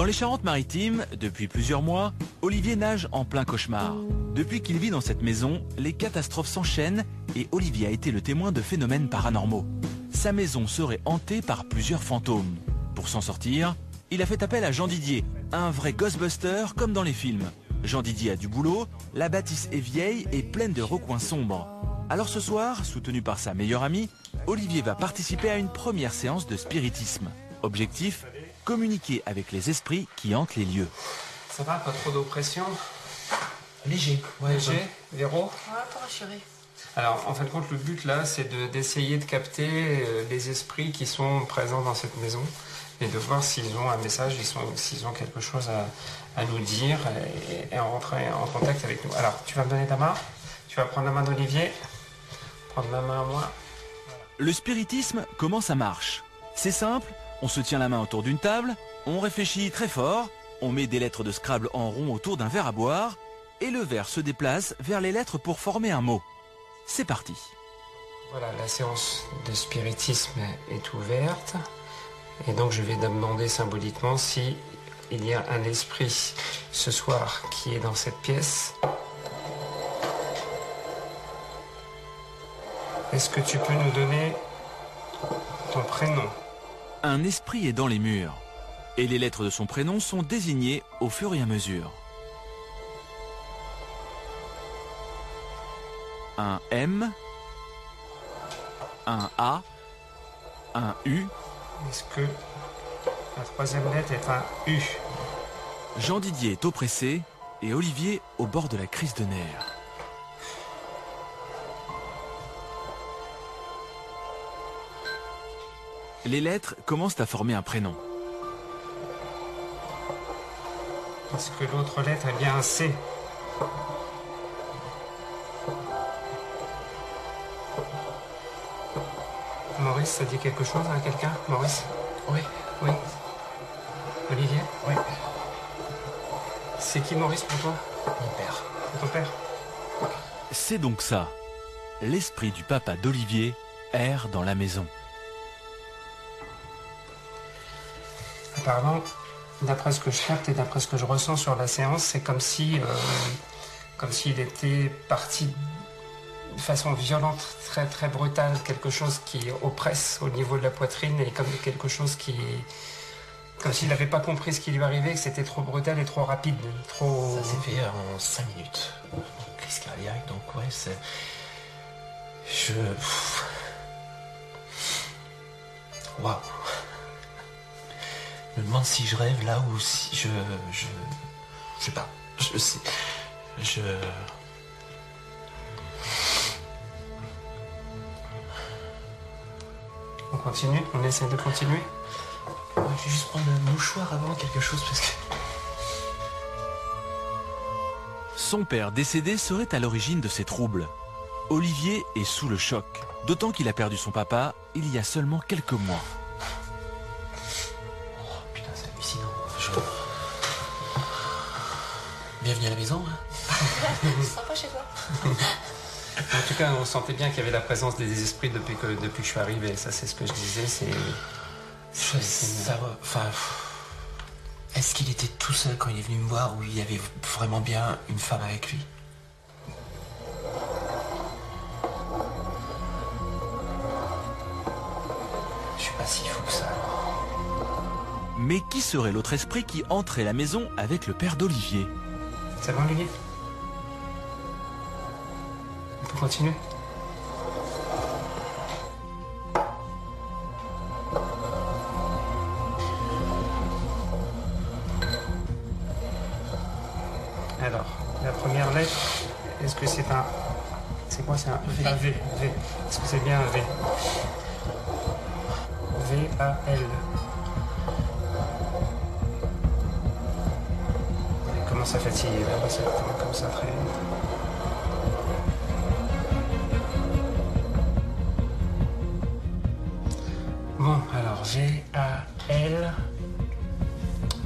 Dans les Charentes-Maritimes, depuis plusieurs mois, Olivier nage en plein cauchemar. Depuis qu'il vit dans cette maison, les catastrophes s'enchaînent et Olivier a été le témoin de phénomènes paranormaux. Sa maison serait hantée par plusieurs fantômes. Pour s'en sortir, il a fait appel à Jean Didier, un vrai Ghostbuster comme dans les films. Jean Didier a du boulot, la bâtisse est vieille et pleine de recoins sombres. Alors ce soir, soutenu par sa meilleure amie, Olivier va participer à une première séance de spiritisme. Objectif communiquer avec les esprits qui hantent les lieux. Ça va, pas trop d'oppression? Léger. Ouais, Léger Véro? Ouais, pour rassurer. Alors, en fin de compte, le but là, c'est de- d'essayer de, capter euh, les esprits qui sont présents dans cette maison et de voir s'ils ont un message, s'ils ont quelque chose à, à nous dire et, et en rentrer en contact avec nous. Alors, tu vas me donner ta main? Tu vas prendre la main d'Olivier? Prendre ma main à moi Le spiritisme, comment ça marche C'est simple, on se tient la main autour d'une table, on réfléchit très fort, on met des lettres de Scrabble en rond autour d'un verre à boire, et le verre se déplace vers les lettres pour former un mot. C'est parti. Voilà, la séance de spiritisme est ouverte. Et donc, je vais demander symboliquement si il y a un esprit ce soir qui est dans cette pièce. Est-ce que tu peux nous donner ton prénom? Un esprit est dans les murs, et les lettres de son prénom sont désignées au fur et à mesure. Un M, un A, un U, Est-ce que la troisième lettre est un U? Jean Didier est oppressé et Olivier au bord de la crise de nerfs. Les lettres commencent à former un prénom. Est-ce que l'autre lettre est bien un C Maurice, ça dit quelque chose à quelqu'un Maurice? Oui. Oui. Olivier? Oui. C'est qui Maurice pour toi? Mon père. C'est ton père? C'est donc ça. L'esprit du papa d'Olivier erre dans la maison. Apparemment, d'après ce que je capte et d'après ce que je ressens sur la séance, c'est comme si, euh, comme s'il était parti de façon violente, très très brutale, quelque chose qui oppresse au niveau de la poitrine et comme quelque chose qui, comme s'il n'avait pas compris ce qui lui arrivait, que c'était trop brutal et trop rapide, trop. Ça s'est fait en 5 minutes. Crise cardiaque, donc ouais, c'est. Je. Waouh. Je me demande si je rêve là ou si je. Je. Je sais pas. Je sais. Je. On continue, on essaie de continuer. Je vais juste prendre le mouchoir avant quelque chose parce que. Son père décédé serait à l'origine de ces troubles. Olivier est sous le choc, d'autant qu'il a perdu son papa il y a seulement quelques mois. Bienvenue à la maison. hein. Sympa chez toi. En tout cas, on sentait bien qu'il y avait la présence des esprits depuis que, depuis que je suis arrivé. Ça, c'est ce que je disais. C'est. Enfin. Est-ce qu'il était tout seul quand il est venu me voir ou il y avait vraiment bien une femme avec lui? Je suis pas si fou que ça. Mais qui serait l'autre esprit qui entrait la maison avec le père d'Olivier? C'est bon, Olivier? On peut continuer? Alors, la première lettre, est-ce que c'est un... C'est quoi C'est un V? Un V. V. Est-ce que c'est bien un V? Ça va comme ça très vite. Bon, alors G-A-L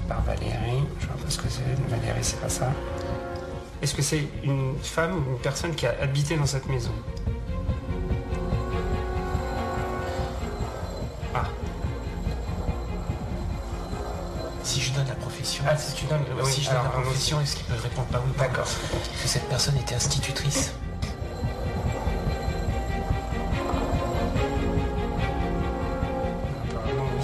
par Valérie. Je vois pas ce que c'est. Valérie, c'est pas ça. Est-ce que c'est une femme ou une personne qui a habité dans cette maison? Si je donne la profession. Ah, si tu donnes. Oui, si je donne alors, la profession, est-ce qu'il peut répondre pas oui D'accord. Que cette personne était institutrice. apparemment, oui.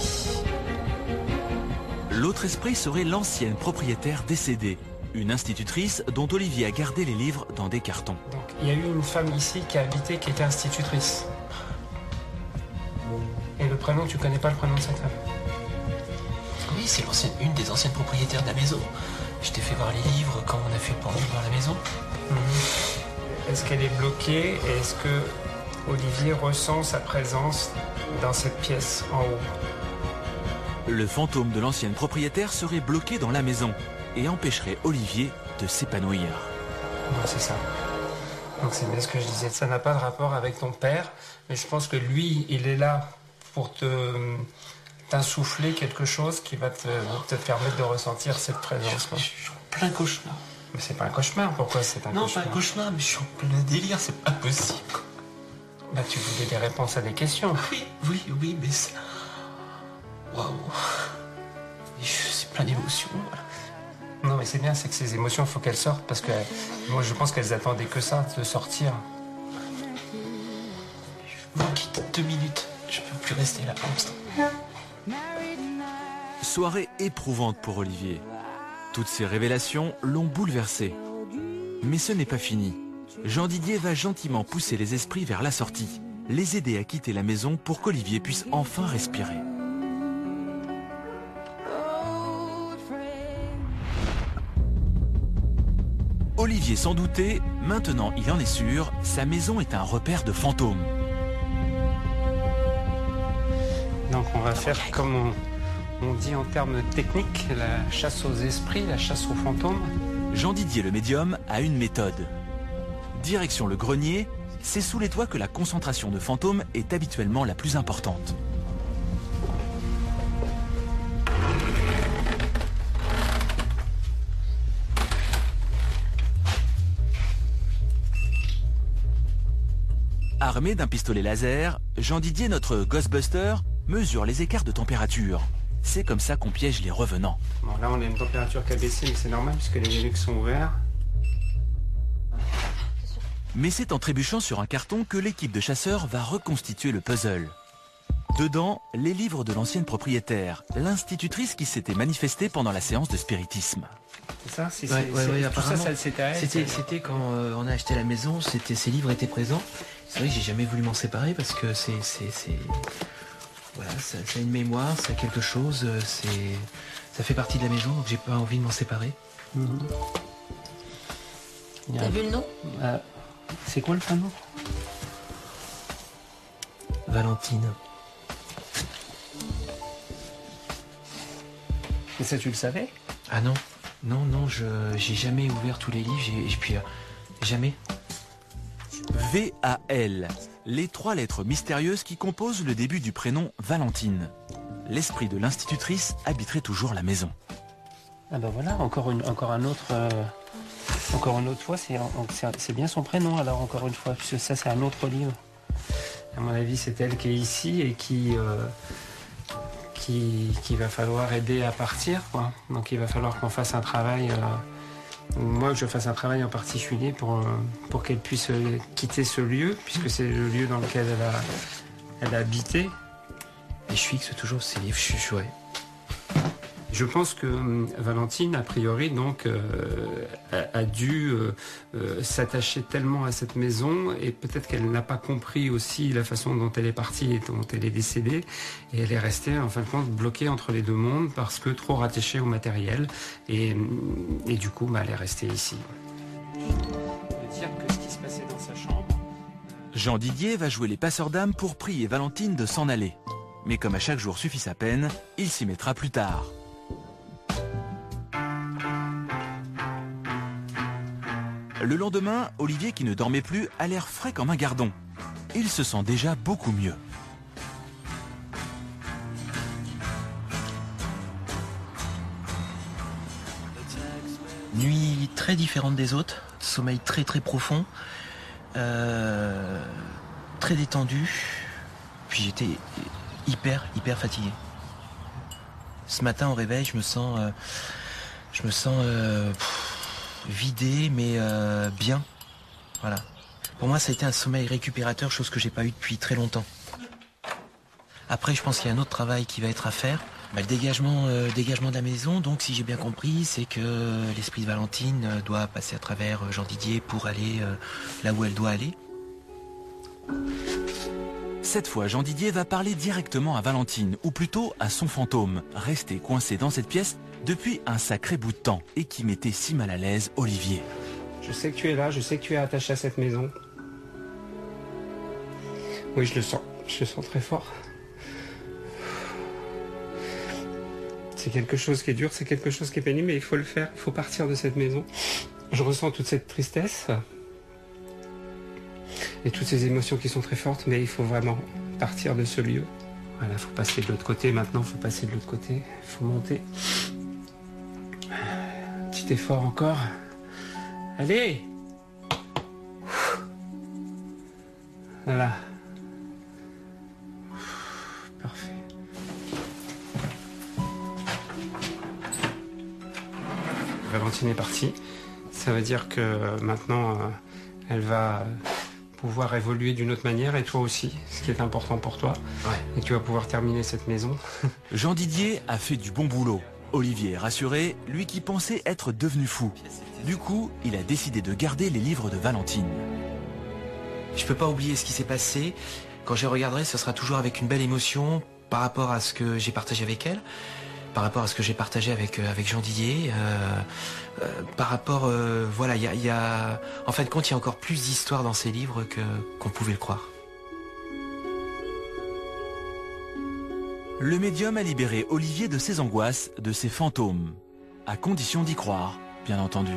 L'autre esprit serait l'ancienne propriétaire décédée, une institutrice dont Olivier a gardé les livres dans des cartons. Donc, il y a eu une femme ici qui a habité, qui était institutrice. Et le prénom, tu connais pas le prénom de cette femme? Oui, c'est l'ancienne, une des anciennes propriétaires de la maison. Je t'ai fait voir les livres quand on a fait le pour voir la maison. Est-ce qu'elle est bloquée et est-ce que Olivier ressent sa présence dans cette pièce en haut? Le fantôme de l'ancienne propriétaire serait bloqué dans la maison et empêcherait Olivier de s'épanouir. C'est ça. Donc c'est bien ce que je disais. Ça n'a pas de rapport avec ton père, mais je pense que lui, il est là pour te t'insuffler quelque chose qui va te, te permettre de ressentir cette présence. je suis en plein cauchemar. Mais c'est pas un cauchemar. Pourquoi c'est un non, cauchemar pas un cauchemar, mais je suis en plein délire, c'est pas possible. Bah, tu voulais des réponses à des questions. Oui, oui, oui, mais c'est. Waouh. C'est plein d'émotions. Non, mais c'est bien, c'est que ces émotions, il faut qu'elles sortent parce que moi, je pense qu'elles attendaient que ça, de sortir. Je vous quitte deux minutes. Je peux plus rester là pour l'instant. Soirée éprouvante pour Olivier. Toutes ces révélations l'ont bouleversé. Mais ce n'est pas fini. Jean Didier va gentiment pousser les esprits vers la sortie, les aider à quitter la maison pour qu'Olivier puisse enfin respirer. Olivier s'en doutait, maintenant il en est sûr, sa maison est un repère de fantômes. Donc on va faire comme on, dit en termes techniques, la chasse aux esprits, la chasse aux fantômes. Jean Didier le médium a une méthode. Direction le grenier, c'est sous les toits que la concentration de fantômes est habituellement la plus importante. Armé d'un pistolet laser, Jean Didier, notre Ghostbuster, mesure les écarts de température. C'est comme ça qu'on piège les revenants. Bon, là on a une température qui a baissé, mais c'est normal puisque les Linux sont ouverts. Mais c'est en trébuchant sur un carton que l'équipe de chasseurs va reconstituer le puzzle. Dedans, les livres de l'ancienne propriétaire, l'institutrice qui s'était manifestée pendant la séance de spiritisme. C'est ça si Ouais, c'est- ouais, c'est- ouais, Tout ça, apparemment. ça c'était quand euh, on a acheté la maison, c'était, ces livres étaient présents. C'est vrai que j'ai jamais voulu m'en séparer parce que c'est- voilà, ça, ça a une mémoire, ça a quelque chose, euh, c'est, ça fait partie de la maison, donc j'ai pas envie de m'en séparer. Mhm. A T'as un- vu le nom? Euh, c'est quoi le prénom? Valentine. Et ça tu le savais? Ah non, non, non, je, j'ai jamais ouvert tous les livres, j'ai, et puis euh, jamais. V-A-L, les trois lettres mystérieuses qui composent le début du prénom Valentine. L'esprit de l'institutrice habiterait toujours la maison. Ah bah voilà, encore, une, un autre... euh, encore une autre fois, c'est bien son prénom alors encore une fois, puisque ça c'est un autre livre. À mon avis, c'est elle qui est ici et qui... euh, qui, va falloir aider à partir. Donc il va falloir qu'on fasse un travail, euh, moi je fasse un travail en particulier pour, euh, qu'elle puisse euh, quitter ce lieu, puisque c'est le lieu dans lequel elle a, habité. Et je fixe toujours ces livres, je suis. Je pense que hum, Valentine, a priori, donc, euh, a, a dû euh, euh, s'attacher tellement à cette maison et peut-être qu'elle n'a pas compris aussi la façon dont elle est partie et dont elle est décédée. Et elle est restée, en fin de compte, bloquée entre les deux mondes parce que trop rattachée au matériel. Et, hum, et du coup, bah, elle est restée ici. Jean Didier va jouer les passeurs d'âme pour prier Valentine de s'en aller. Mais comme à chaque jour suffit sa peine, il s'y mettra plus tard. Le lendemain, Olivier, qui ne dormait plus, a l'air frais comme un gardon. Il se sent déjà beaucoup mieux. Nuit très différente des autres, sommeil très très profond, euh, très détendu, puis j'étais hyper hyper fatigué. Ce matin au réveil, je me sens, euh, je me sens euh, vidé, mais euh, bien. Voilà. Pour moi, ça a été un sommeil récupérateur, chose que j'ai pas eu depuis très longtemps. Après, je pense qu'il y a un autre travail qui va être à faire. Bah, le dégagement, euh, dégagement de la maison, donc si j'ai bien compris, c'est que l'esprit de Valentine euh, doit passer à travers euh, Jean Didier pour aller euh, là où elle doit aller. Cette fois, Jean Didier va parler directement à Valentine, ou plutôt à son fantôme, resté coincé dans cette pièce depuis un sacré bout de temps et qui mettait si mal à l'aise Olivier. Je sais que tu es là, je sais que tu es attaché à cette maison. Oui, je le sens. Je le sens très fort. C'est quelque chose qui est dur, c'est quelque chose qui est pénible, mais il faut le faire. Il faut partir de cette maison. Je ressens toute cette tristesse et toutes ces émotions qui sont très fortes, mais il faut vraiment partir de ce lieu. Voilà, il faut passer de l'autre côté maintenant, il faut passer de l'autre côté, il faut monter. Petit effort encore. Allez Voilà. Parfait. Valentine est partie. Ça veut dire que maintenant, euh, elle va pouvoir évoluer d'une autre manière et toi aussi, ce qui est important pour toi. Et tu vas pouvoir terminer cette maison. Jean Didier a fait du bon boulot. Olivier est rassuré, lui qui pensait être devenu fou. Du coup, il a décidé de garder les livres de Valentine. Je peux pas oublier ce qui s'est passé. Quand je regarderai, ce sera toujours avec une belle émotion par rapport à ce que j'ai partagé avec elle, par rapport à ce que j'ai partagé avec euh, Jean Didier, euh, euh, par rapport, voilà, il y a, en fin de compte, il y a encore plus d'histoires dans ces livres qu'on pouvait le croire. Le médium a libéré Olivier de ses angoisses, de ses fantômes. À condition d'y croire, bien entendu.